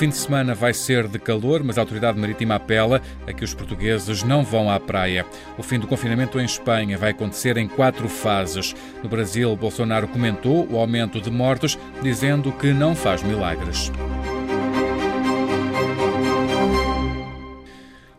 Fim de semana vai ser de calor, mas a autoridade marítima apela a que os portugueses não vão à praia. O fim do confinamento em Espanha vai acontecer em quatro fases. No Brasil, Bolsonaro comentou o aumento de mortos, dizendo que não faz milagres.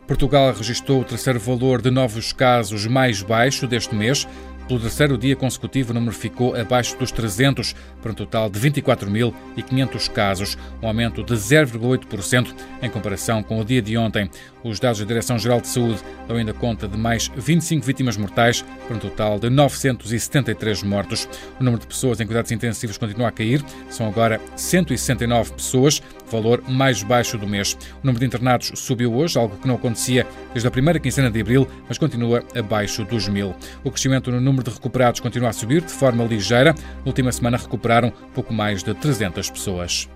Portugal registrou o terceiro valor de novos casos mais baixo deste mês. Pelo terceiro dia consecutivo, o número ficou abaixo dos 300, para um total de 24.500 casos, um aumento de 0,8% em comparação com o dia de ontem. Os dados da Direção-Geral de Saúde dão ainda conta de mais 25 vítimas mortais, para um total de 973 mortos. O número de pessoas em cuidados intensivos continua a cair, são agora 169 pessoas, valor mais baixo do mês. O número de internados subiu hoje, algo que não acontecia desde a primeira quinzena de abril, mas continua abaixo dos mil. O crescimento no número de recuperados continua a subir de forma ligeira. Na última semana recuperaram pouco mais de 300 pessoas.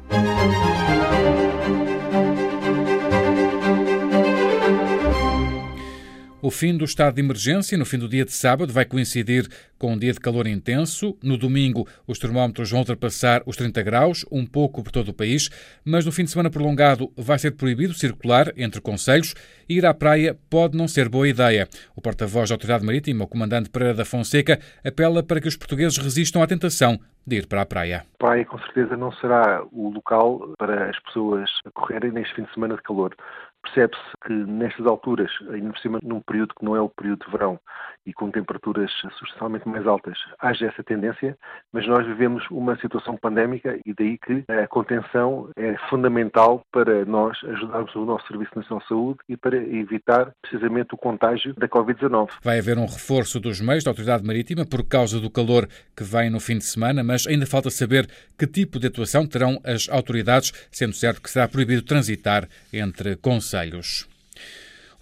Fim do estado de emergência, no fim do dia de sábado, vai coincidir com um dia de calor intenso. No domingo, os termómetros vão ultrapassar os 30 graus, um pouco por todo o país, mas no fim de semana prolongado vai ser proibido circular entre conselhos e ir à praia pode não ser boa ideia. O porta-voz da Autoridade Marítima, o comandante Pereira da Fonseca, apela para que os portugueses resistam à tentação de ir para a praia. A praia, com certeza, não será o local para as pessoas correrem neste fim de semana de calor percebe-se que nestas alturas, ainda por cima num período que não é o período de verão e com temperaturas substancialmente mais altas, haja essa tendência, mas nós vivemos uma situação pandémica e daí que a contenção é fundamental para nós ajudarmos o nosso Serviço Nacional de Saúde e para evitar precisamente o contágio da Covid-19. Vai haver um reforço dos meios da Autoridade Marítima por causa do calor que vem no fim de semana, mas ainda falta saber que tipo de atuação terão as autoridades, sendo certo que será proibido transitar entre conselhos.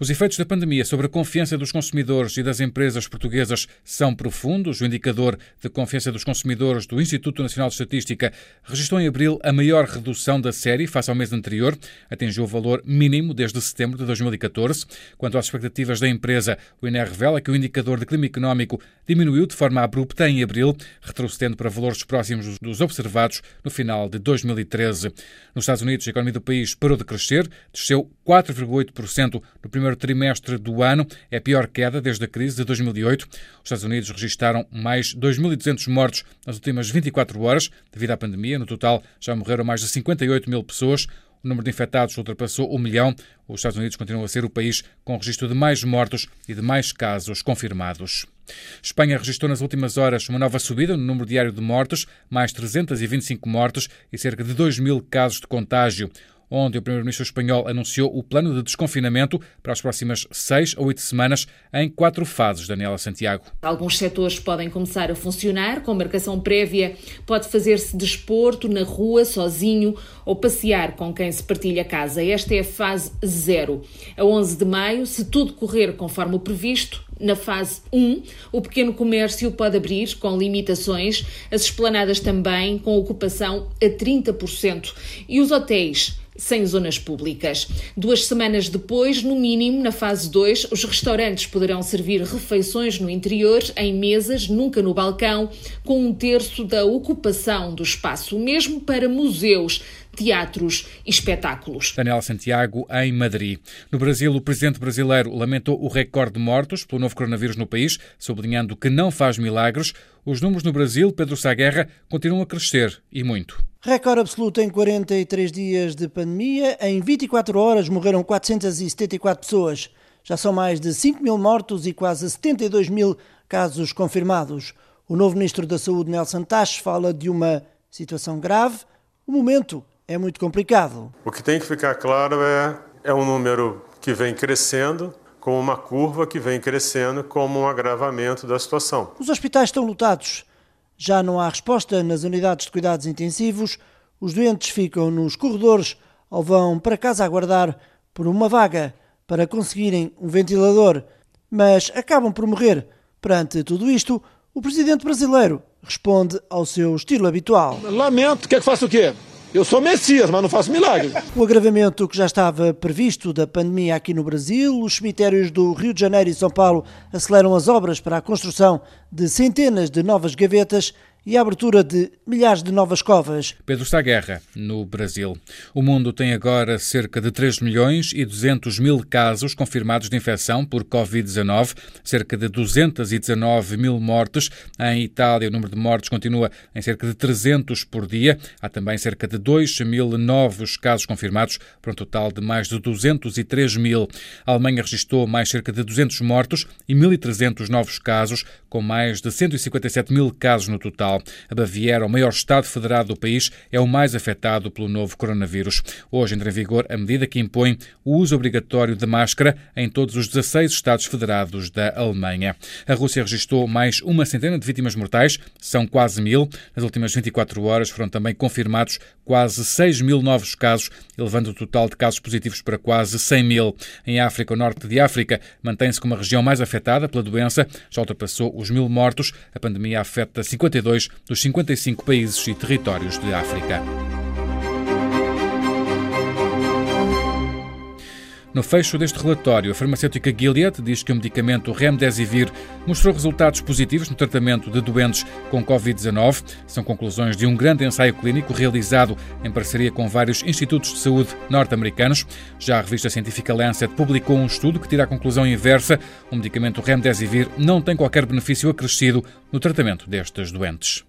Os efeitos da pandemia sobre a confiança dos consumidores e das empresas portuguesas são profundos. O indicador de confiança dos consumidores do Instituto Nacional de Estatística registrou em abril a maior redução da série face ao mês anterior, atingiu o valor mínimo desde setembro de 2014. Quanto às expectativas da empresa, o INE revela que o indicador de clima económico diminuiu de forma abrupta em abril, retrocedendo para valores próximos dos observados no final de 2013. Nos Estados Unidos, a economia do país parou de crescer, desceu 4,8% no primeiro primeiro trimestre do ano é a pior queda desde a crise de 2008. Os Estados Unidos registaram mais 2.200 mortos nas últimas 24 horas devido à pandemia. No total, já morreram mais de 58 mil pessoas. O número de infectados ultrapassou um milhão. Os Estados Unidos continuam a ser o país com registro de mais mortos e de mais casos confirmados. Espanha registrou nas últimas horas uma nova subida no número diário de mortes, mais 325 mortes e cerca de 2 mil casos de contágio onde o primeiro-ministro espanhol anunciou o plano de desconfinamento para as próximas seis ou oito semanas em quatro fases. Daniela Santiago. Alguns setores podem começar a funcionar com marcação prévia, pode fazer-se desporto na rua, sozinho ou passear com quem se partilha casa. Esta é a fase zero. A 11 de maio, se tudo correr conforme o previsto, na fase 1, o pequeno comércio pode abrir com limitações, as esplanadas também com ocupação a 30% e os hotéis sem zonas públicas. Duas semanas depois, no mínimo, na fase 2, os restaurantes poderão servir refeições no interior, em mesas, nunca no balcão, com um terço da ocupação do espaço, mesmo para museus teatros e espetáculos. Daniel Santiago, em Madrid. No Brasil, o presidente brasileiro lamentou o recorde de mortos pelo novo coronavírus no país, sublinhando que não faz milagres. Os números no Brasil, Pedro Saguerra, continuam a crescer e muito. Recorde absoluto em 43 dias de pandemia. Em 24 horas morreram 474 pessoas. Já são mais de 5 mil mortos e quase 72 mil casos confirmados. O novo ministro da Saúde, Nelson Taches, fala de uma situação grave. O momento é muito complicado. O que tem que ficar claro é, é um número que vem crescendo, como uma curva que vem crescendo, como um agravamento da situação. Os hospitais estão lotados. Já não há resposta nas unidades de cuidados intensivos, os doentes ficam nos corredores ou vão para casa aguardar por uma vaga para conseguirem um ventilador, mas acabam por morrer. Perante tudo isto, o presidente brasileiro responde ao seu estilo habitual. Lamento, quer que faça o quê? Eu sou Messias, mas não faço milagres. O agravamento que já estava previsto da pandemia aqui no Brasil, os cemitérios do Rio de Janeiro e São Paulo aceleram as obras para a construção de centenas de novas gavetas e a abertura de milhares de novas covas. Pedro Saguerra, no Brasil. O mundo tem agora cerca de 3 milhões e 200 mil casos confirmados de infecção por Covid-19, cerca de 219 mil mortes. Em Itália, o número de mortes continua em cerca de 300 por dia. Há também cerca de 2 mil novos casos confirmados, para um total de mais de 203 mil. A Alemanha registrou mais cerca de 200 mortos e 1.300 novos casos, com mais de 157 mil casos no total. A Baviera, o maior Estado federado do país, é o mais afetado pelo novo coronavírus. Hoje entra em vigor a medida que impõe o uso obrigatório de máscara em todos os 16 Estados federados da Alemanha. A Rússia registrou mais uma centena de vítimas mortais, são quase mil. Nas últimas 24 horas foram também confirmados quase 6 mil novos casos, elevando o total de casos positivos para quase 100 mil. Em África, o norte de África, mantém-se como a região mais afetada pela doença, já ultrapassou os mil mortos. A pandemia afeta 52 dos 55 países e territórios de África. No fecho deste relatório, a farmacêutica Gilead diz que o medicamento Remdesivir mostrou resultados positivos no tratamento de doentes com Covid-19. São conclusões de um grande ensaio clínico realizado em parceria com vários institutos de saúde norte-americanos. Já a revista científica Lancet publicou um estudo que tira a conclusão inversa. O medicamento Remdesivir não tem qualquer benefício acrescido no tratamento destes doentes.